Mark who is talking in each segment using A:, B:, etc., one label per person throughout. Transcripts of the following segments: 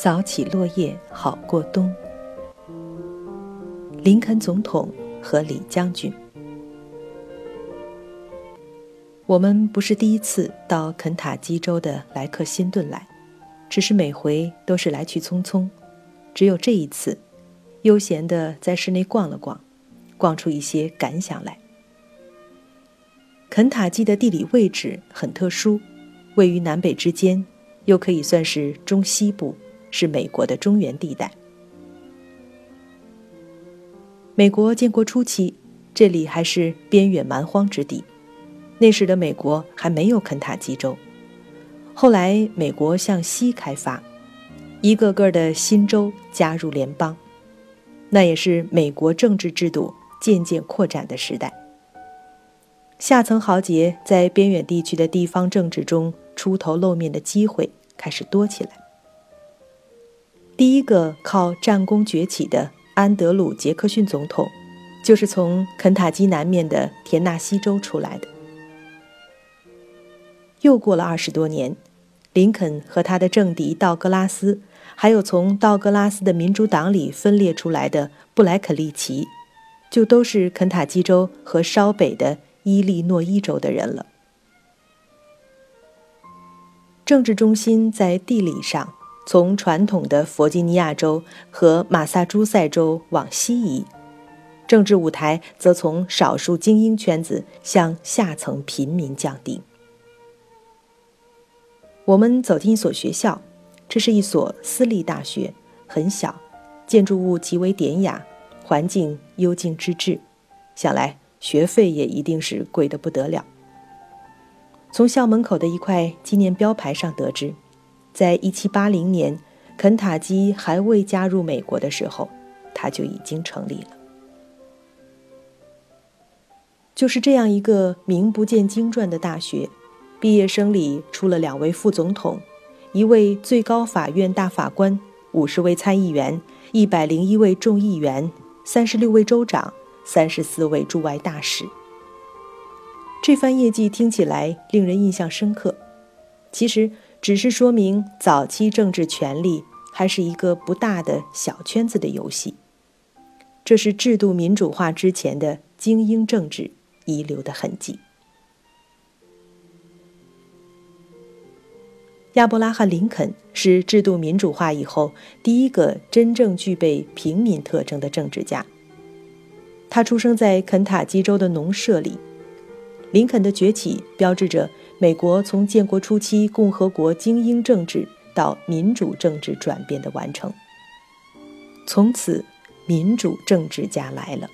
A: 扫起落叶好过冬。林肯总统和李将军，我们不是第一次到肯塔基州的莱克辛顿来，只是每回都是来去匆匆，只有这一次，悠闲地在室内逛了逛，逛出一些感想来。肯塔基的地理位置很特殊，位于南北之间，又可以算是中西部，是美国的中原地带。美国建国初期，这里还是边远蛮荒之地，那时的美国还没有肯塔基州。后来美国向西开发，一个个的新州加入联邦，那也是美国政治制度渐渐扩展的时代。下层豪杰在边远地区的地方政治中出头露面的机会开始多起来。第一个靠战功崛起的安德鲁·杰克逊总统，就是从肯塔基南面的田纳西州出来的。又过了二十多年，林肯和他的政敌道格拉斯，还有从道格拉斯的民主党里分裂出来的布莱肯利奇，就都是肯塔基州和稍北的。伊利诺伊州的人了。政治中心在地理上从传统的弗吉尼亚州和马萨诸塞州往西移，政治舞台则从少数精英圈子向下层平民降低。我们走进一所学校，这是一所私立大学，很小，建筑物极为典雅，环境幽静之至，想来。学费也一定是贵得不得了。从校门口的一块纪念标牌上得知，在1780年肯塔基还未加入美国的时候，它就已经成立了。就是这样一个名不见经传的大学，毕业生里出了两位副总统，一位最高法院大法官，五十位参议员，一百零一位众议员，三十六位州长。三十四位驻外大使，这番业绩听起来令人印象深刻，其实只是说明早期政治权力还是一个不大的小圈子的游戏。这是制度民主化之前的精英政治遗留的痕迹。亚伯拉罕·林肯是制度民主化以后第一个真正具备平民特征的政治家。他出生在肯塔基州的农舍里。林肯的崛起标志着美国从建国初期共和国精英政治到民主政治转变的完成。从此，民主政治家来了。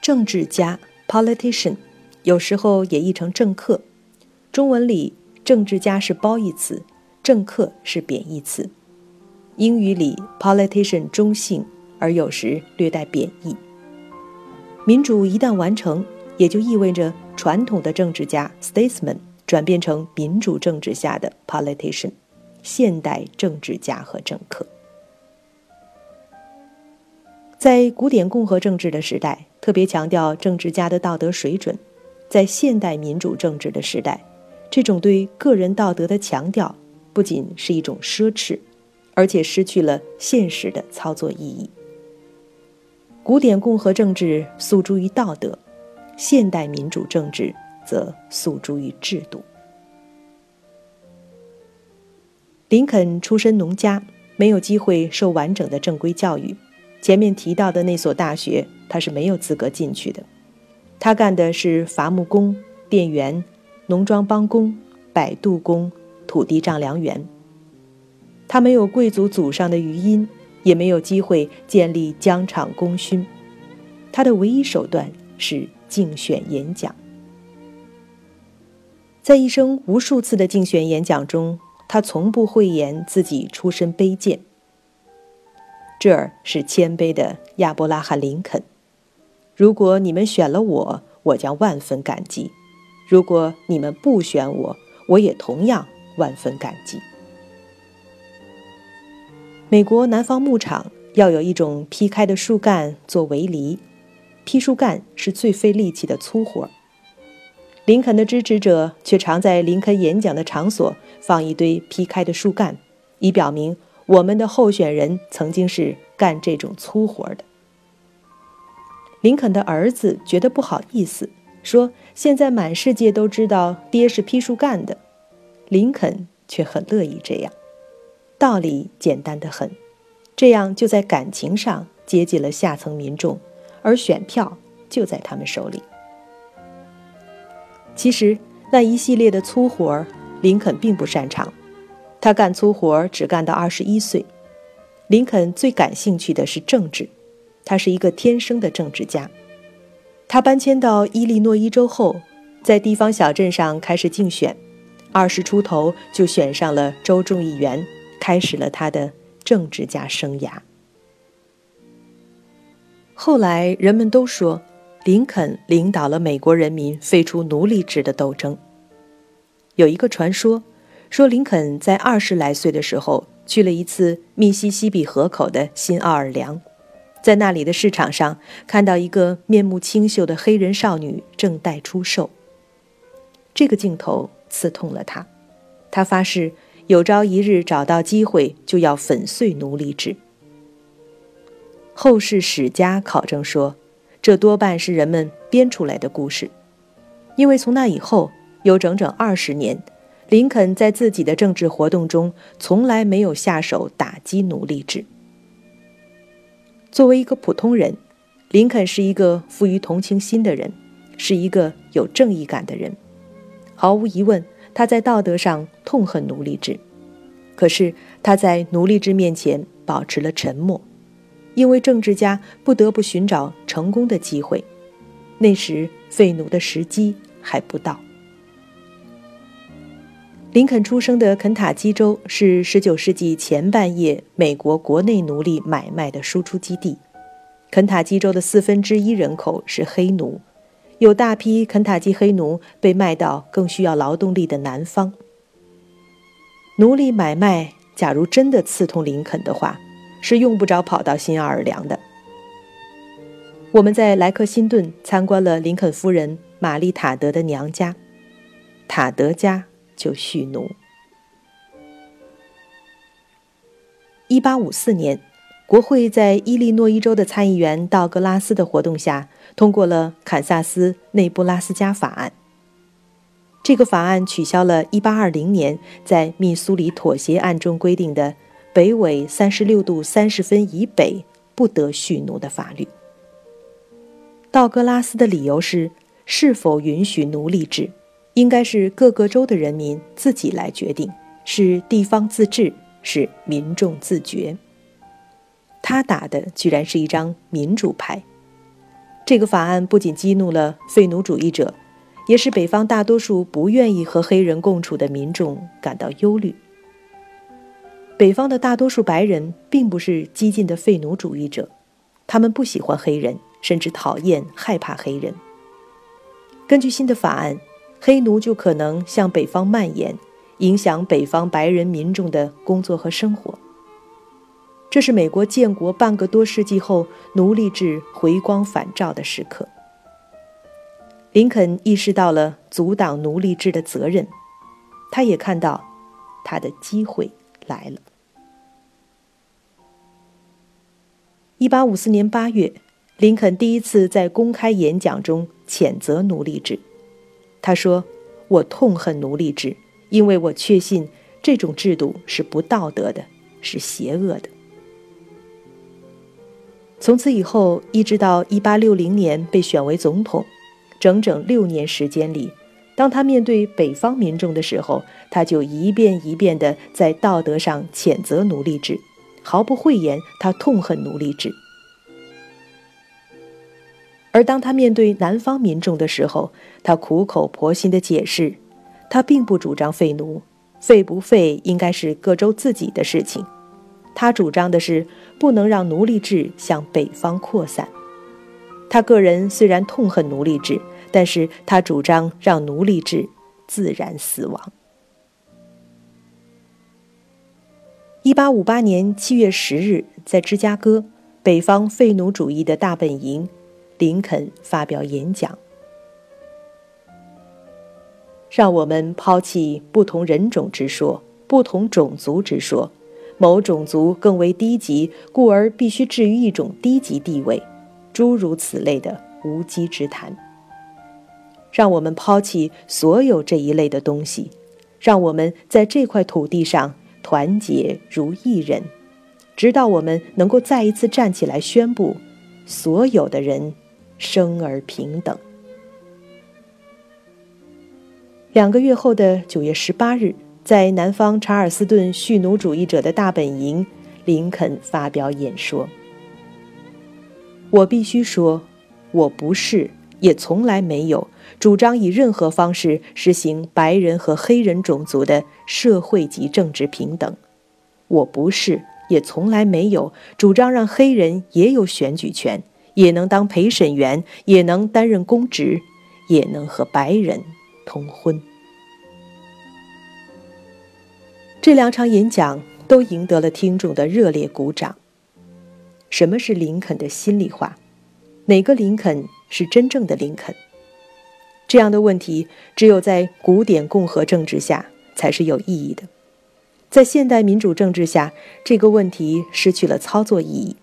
A: 政治家 （politician） 有时候也译成政客。中文里，政治家是褒义词，政客是贬义词。英语里，politician 中性。而有时略带贬义。民主一旦完成，也就意味着传统的政治家 （statesman） 转变成民主政治下的 （politician），现代政治家和政客。在古典共和政治的时代，特别强调政治家的道德水准；在现代民主政治的时代，这种对个人道德的强调不仅是一种奢侈，而且失去了现实的操作意义。古典共和政治诉诸于道德，现代民主政治则诉诸于制度。林肯出身农家，没有机会受完整的正规教育。前面提到的那所大学，他是没有资格进去的。他干的是伐木工、店员、农庄帮工、摆渡工、土地丈量员。他没有贵族祖上的余荫。也没有机会建立疆场功勋，他的唯一手段是竞选演讲。在一生无数次的竞选演讲中，他从不讳言自己出身卑贱。这儿是谦卑的亚伯拉罕·林肯。如果你们选了我，我将万分感激；如果你们不选我，我也同样万分感激。美国南方牧场要有一种劈开的树干做围篱，劈树干是最费力气的粗活。林肯的支持者却常在林肯演讲的场所放一堆劈开的树干，以表明我们的候选人曾经是干这种粗活的。林肯的儿子觉得不好意思，说：“现在满世界都知道爹是劈树干的。”林肯却很乐意这样，道理简单的很，这样就在感情上接近了下层民众，而选票就在他们手里。其实那一系列的粗活，林肯并不擅长。他干粗活只干到二十一岁。林肯最感兴趣的是政治，他是一个天生的政治家。他搬迁到伊利诺伊州后，在地方小镇上开始竞选，二十出头就选上了州众议员，开始了他的政治家生涯。后来人们都说。林肯领导了美国人民废除奴隶制的斗争。有一个传说，说林肯在二十来岁的时候去了一次密西西比河口的新奥尔良，在那里的市场上看到一个面目清秀的黑人少女正待出售。这个镜头刺痛了他，他发誓有朝一日找到机会就要粉碎奴隶制。后世史家考证说。这多半是人们编出来的故事，因为从那以后有整整二十年，林肯在自己的政治活动中从来没有下手打击奴隶制。作为一个普通人，林肯是一个富于同情心的人，是一个有正义感的人。毫无疑问，他在道德上痛恨奴隶制，可是他在奴隶制面前保持了沉默。因为政治家不得不寻找成功的机会，那时废奴的时机还不到。林肯出生的肯塔基州是19世纪前半叶美国国内奴隶买卖的输出基地。肯塔基州的四分之一人口是黑奴，有大批肯塔基黑奴被卖到更需要劳动力的南方。奴隶买卖，假如真的刺痛林肯的话。是用不着跑到新奥尔良的。我们在莱克辛顿参观了林肯夫人玛丽塔德的娘家，塔德家就蓄奴。一八五四年，国会在伊利诺伊州的参议员道格拉斯的活动下，通过了堪萨斯内布拉斯加法案。这个法案取消了一八二零年在密苏里妥协案中规定的。北纬三十六度三十分以北不得蓄奴的法律。道格拉斯的理由是，是否允许奴隶制，应该是各个州的人民自己来决定，是地方自治，是民众自觉。他打的居然是一张民主牌。这个法案不仅激怒了废奴主义者，也使北方大多数不愿意和黑人共处的民众感到忧虑。北方的大多数白人并不是激进的废奴主义者，他们不喜欢黑人，甚至讨厌、害怕黑人。根据新的法案，黑奴就可能向北方蔓延，影响北方白人民众的工作和生活。这是美国建国半个多世纪后奴隶制回光返照的时刻。林肯意识到了阻挡奴隶制的责任，他也看到他的机会。来了。一八五四年八月，林肯第一次在公开演讲中谴责奴隶制。他说：“我痛恨奴隶制，因为我确信这种制度是不道德的，是邪恶的。”从此以后，一直到一八六零年被选为总统，整整六年时间里。当他面对北方民众的时候，他就一遍一遍地在道德上谴责奴隶制，毫不讳言他痛恨奴隶制。而当他面对南方民众的时候，他苦口婆心地解释，他并不主张废奴，废不废应该是各州自己的事情。他主张的是不能让奴隶制向北方扩散。他个人虽然痛恨奴隶制。但是他主张让奴隶制自然死亡。一八五八年七月十日，在芝加哥北方废奴主义的大本营，林肯发表演讲。让我们抛弃不同人种之说、不同种族之说，某种族更为低级，故而必须置于一种低级地位，诸如此类的无稽之谈。让我们抛弃所有这一类的东西，让我们在这块土地上团结如一人，直到我们能够再一次站起来宣布：所有的人生而平等。两个月后的九月十八日，在南方查尔斯顿蓄奴主义者的大本营，林肯发表演说。我必须说，我不是，也从来没有主张以任何方式实行白人和黑人种族的社会及政治平等。我不是，也从来没有主张让黑人也有选举权，也能当陪审员，也能担任公职，也能和白人。通婚。这两场演讲都赢得了听众的热烈鼓掌。什么是林肯的心里话？哪个林肯是真正的林肯？这样的问题，只有在古典共和政治下才是有意义的。在现代民主政治下，这个问题失去了操作意义。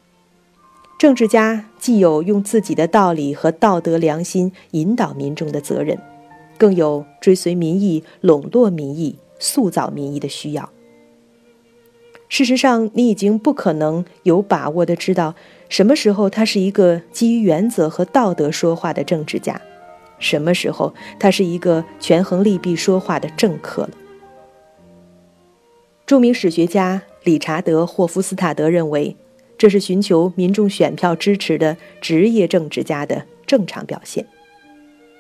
A: 政治家既有用自己的道理和道德良心引导民众的责任。更有追随民意、笼络民意、塑造民意的需要。事实上，你已经不可能有把握的知道什么时候他是一个基于原则和道德说话的政治家，什么时候他是一个权衡利弊说话的政客了。著名史学家理查德·霍夫斯塔德认为，这是寻求民众选票支持的职业政治家的正常表现。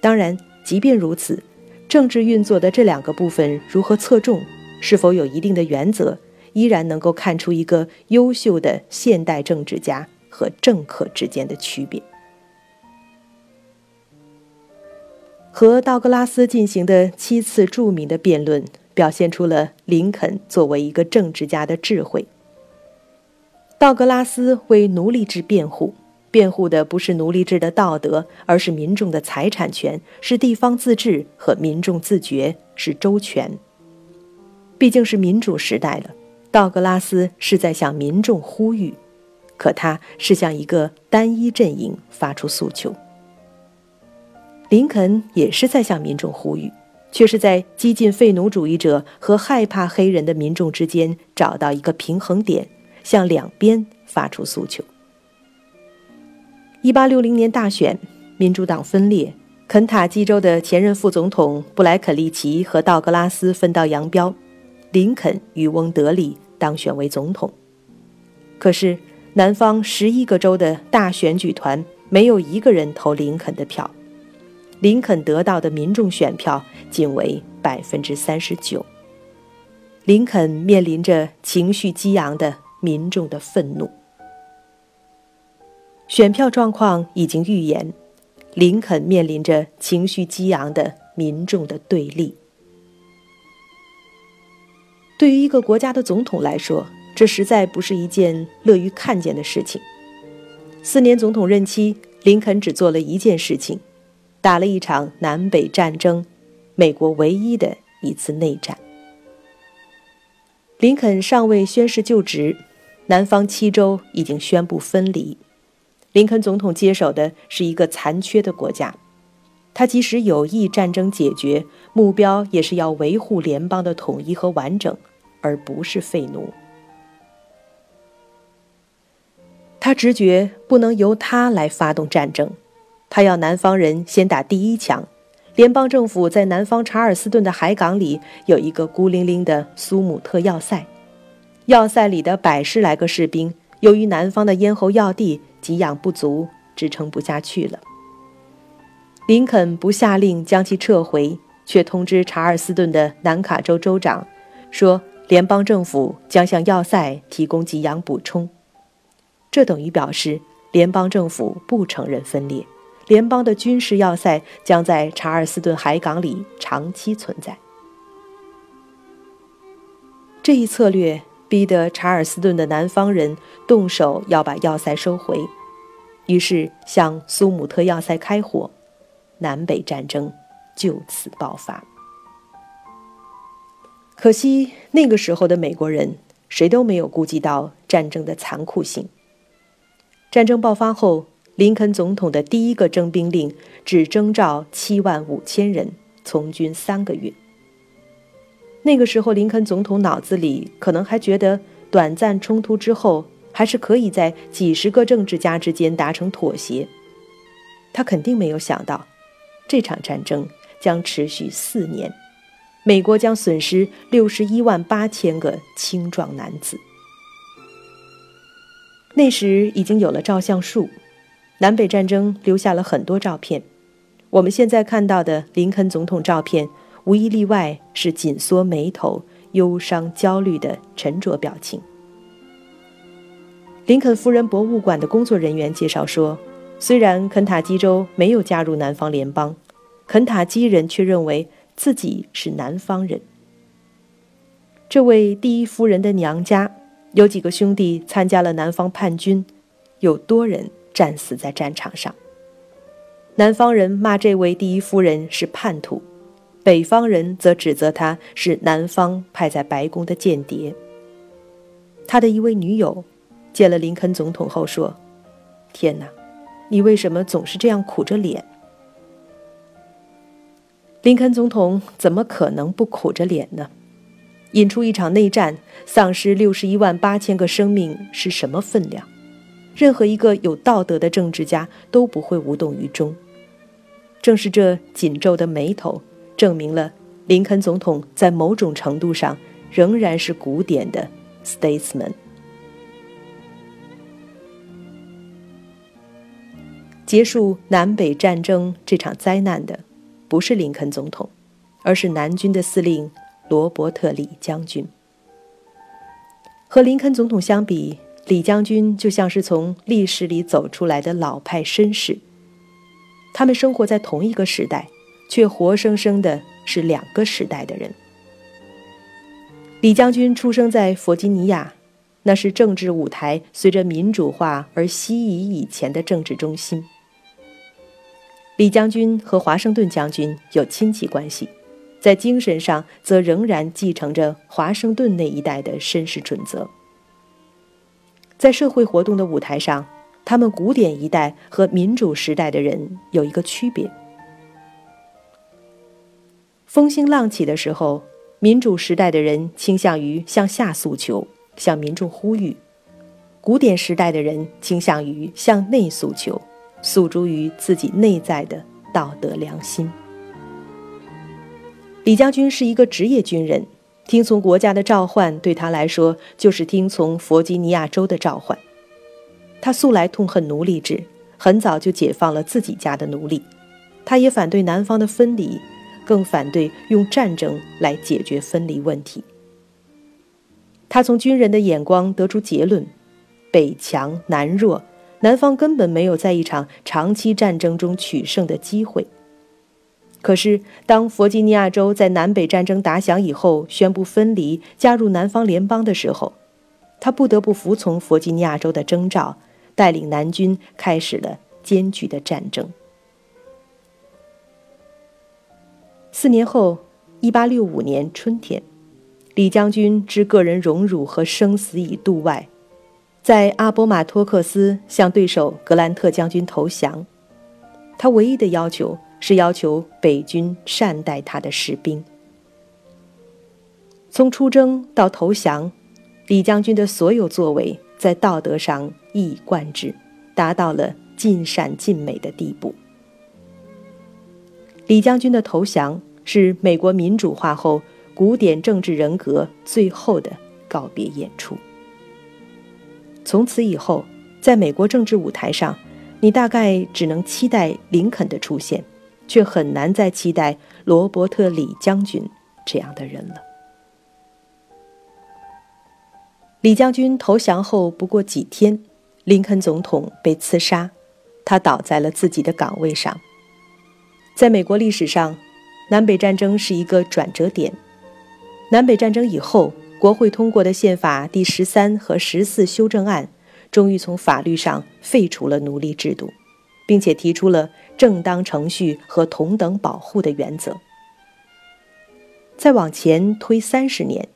A: 当然。即便如此，政治运作的这两个部分如何侧重，是否有一定的原则，依然能够看出一个优秀的现代政治家和政客之间的区别。和道格拉斯进行的七次著名的辩论，表现出了林肯作为一个政治家的智慧。道格拉斯为奴隶制辩护。辩护的不是奴隶制的道德，而是民众的财产权，是地方自治和民众自觉，是周全。毕竟是民主时代了，道格拉斯是在向民众呼吁，可他是向一个单一阵营发出诉求。林肯也是在向民众呼吁，却是在激进废奴主义者和害怕黑人的民众之间找到一个平衡点，向两边发出诉求。一八六零年大选，民主党分裂，肯塔基州的前任副总统布莱肯利奇和道格拉斯分道扬镳，林肯渔翁得利，当选为总统。可是，南方十一个州的大选举团没有一个人投林肯的票，林肯得到的民众选票仅为百分之三十九。林肯面临着情绪激昂的民众的愤怒。选票状况已经预言，林肯面临着情绪激昂的民众的对立。对于一个国家的总统来说，这实在不是一件乐于看见的事情。四年总统任期，林肯只做了一件事情，打了一场南北战争，美国唯一的一次内战。林肯尚未宣誓就职，南方七州已经宣布分离。林肯总统接手的是一个残缺的国家，他即使有意战争解决，目标也是要维护联邦的统一和完整，而不是废奴。他直觉不能由他来发动战争，他要南方人先打第一枪。联邦政府在南方查尔斯顿的海港里有一个孤零零的苏姆特要塞，要塞里的百十来个士兵，由于南方的咽喉要地。给养不足，支撑不下去了。林肯不下令将其撤回，却通知查尔斯顿的南卡州州长，说联邦政府将向要塞提供给养补充。这等于表示联邦政府不承认分裂，联邦的军事要塞将在查尔斯顿海港里长期存在。这一策略。逼得查尔斯顿的南方人动手要把要塞收回，于是向苏姆特要塞开火，南北战争就此爆发。可惜那个时候的美国人谁都没有顾及到战争的残酷性。战争爆发后，林肯总统的第一个征兵令只征召七万五千人从军三个月。那个时候，林肯总统脑子里可能还觉得短暂冲突之后还是可以在几十个政治家之间达成妥协。他肯定没有想到，这场战争将持续四年。美国将损失六十一万八千个青壮男子。那时已经有了照相术，南北战争留下了很多照片。我们现在看到的林肯总统照片，无一例外是紧缩眉头、忧伤、焦虑的沉着表情。林肯夫人博物馆的工作人员介绍说，虽然肯塔基州没有加入南方联邦，肯塔基人却认为。自己是南方人。这位第一夫人的娘家有几个兄弟参加了南方叛军，有多人战死在战场上。南方人骂这位第一夫人是叛徒，北方人则指责他是南方派在白宫的间谍。他的一位女友见了林肯总统后说：“天哪，你为什么总是这样苦着脸？”林肯总统怎么可能不苦着脸呢？引出一场内战，丧失六十一万八千个生命是什么分量？任何一个有道德的政治家都不会无动于衷。正是这紧皱的眉头，证明了林肯总统在某种程度上仍然是古典的 statesman。结束南北战争这场灾难的。不是林肯总统，而是南军的司令罗伯特·李将军。和林肯总统相比，李将军就像是从历史里走出来的老派绅士。他们生活在同一个时代，却活生生的是两个时代的人。李将军出生在弗吉尼亚，那是政治舞台随着民主化而西移以前的政治中心。李将军和华盛顿将军有亲戚关系，在精神上则仍然继承着华盛顿那一代的绅士准则。在社会活动的舞台上，他们古典一代和民主时代的人有一个区别：风兴浪起的时候，民主时代的人倾向于向下诉求，向民众呼吁；古典时代的人倾向于向内诉求。诉诸于自己内在的道德良心。李将军是一个职业军人，听从国家的召唤对他来说就是听从弗吉尼亚州的召唤。他素来痛恨奴隶制，很早就解放了自己家的奴隶。他也反对南方的分离，更反对用战争来解决分离问题。他从军人的眼光得出结论：北强南弱。南方根本没有在一场长期战争中取胜的机会。可是，当弗吉尼亚州在南北战争打响以后宣布分离，加入南方联邦的时候，他不得不服从弗吉尼亚州的征召，带领南军开始了艰巨的战争。四年后，一八六五年春天，李将军置个人荣辱和生死以度外。在阿波马托克斯向对手格兰特将军投降，他唯一的要求是要求北军善待他的士兵。从出征到投降，李将军的所有作为在道德上一以贯之，达到了尽善尽美的地步。李将军的投降是美国民主化后古典政治人格最后的告别演出。从此以后，在美国政治舞台上，你大概只能期待林肯的出现，却很难再期待罗伯特·李将军这样的人了。李将军投降后不过几天，林肯总统被刺杀，他倒在了自己的岗位上。在美国历史上，南北战争是一个转折点。南北战争以后。国会通过的宪法第十三和十四修正案，终于从法律上废除了奴隶制度，并且提出了正当程序和同等保护的原则。再往前推三十年，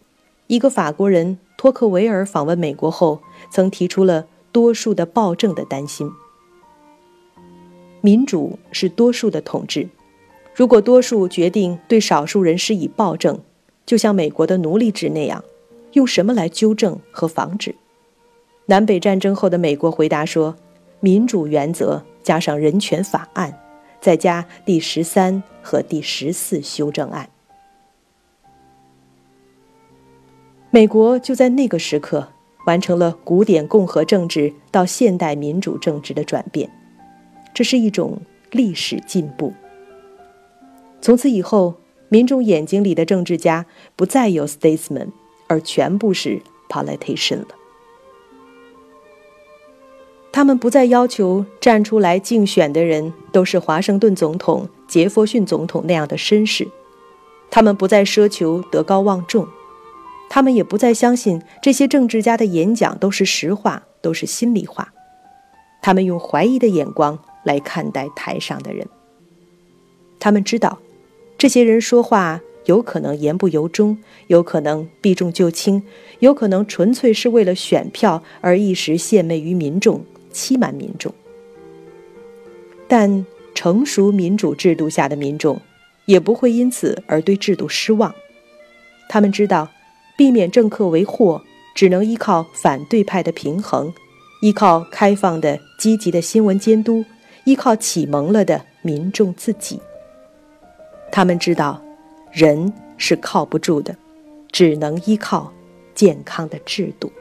A: 一个法国人托克维尔访问美国后，曾提出了多数的暴政的担心。民主是多数的统治，如果多数决定对少数人施以暴政，就像美国的奴隶制那样，用什么来纠正和防止？南北战争后的美国回答说：“民主原则加上人权法案，再加第十三和第十四修正案。”美国就在那个时刻完成了古典共和政治到现代民主政治的转变，这是一种历史进步。从此以后，民众眼睛里的政治家不再有 statesman，而全部是 politician 了。他们不再要求站出来竞选的人都是华盛顿总统、杰弗逊总统那样的绅士，他们不再奢求德高望重，他们也不再相信这些政治家的演讲都是实话，都是心里话。他们用怀疑的眼光来看待台上的人。他们知道，这些人说话有可能言不由衷，有可能避重就轻，有可能纯粹是为了选票而一时献媚于民众。欺瞒民众，但成熟民主制度下的民众也不会因此而对制度失望。他们知道，避免政客为祸，只能依靠反对派的平衡，依靠开放的、积极的新闻监督，依靠启蒙了的民众自己。他们知道，人是靠不住的，只能依靠健康的制度。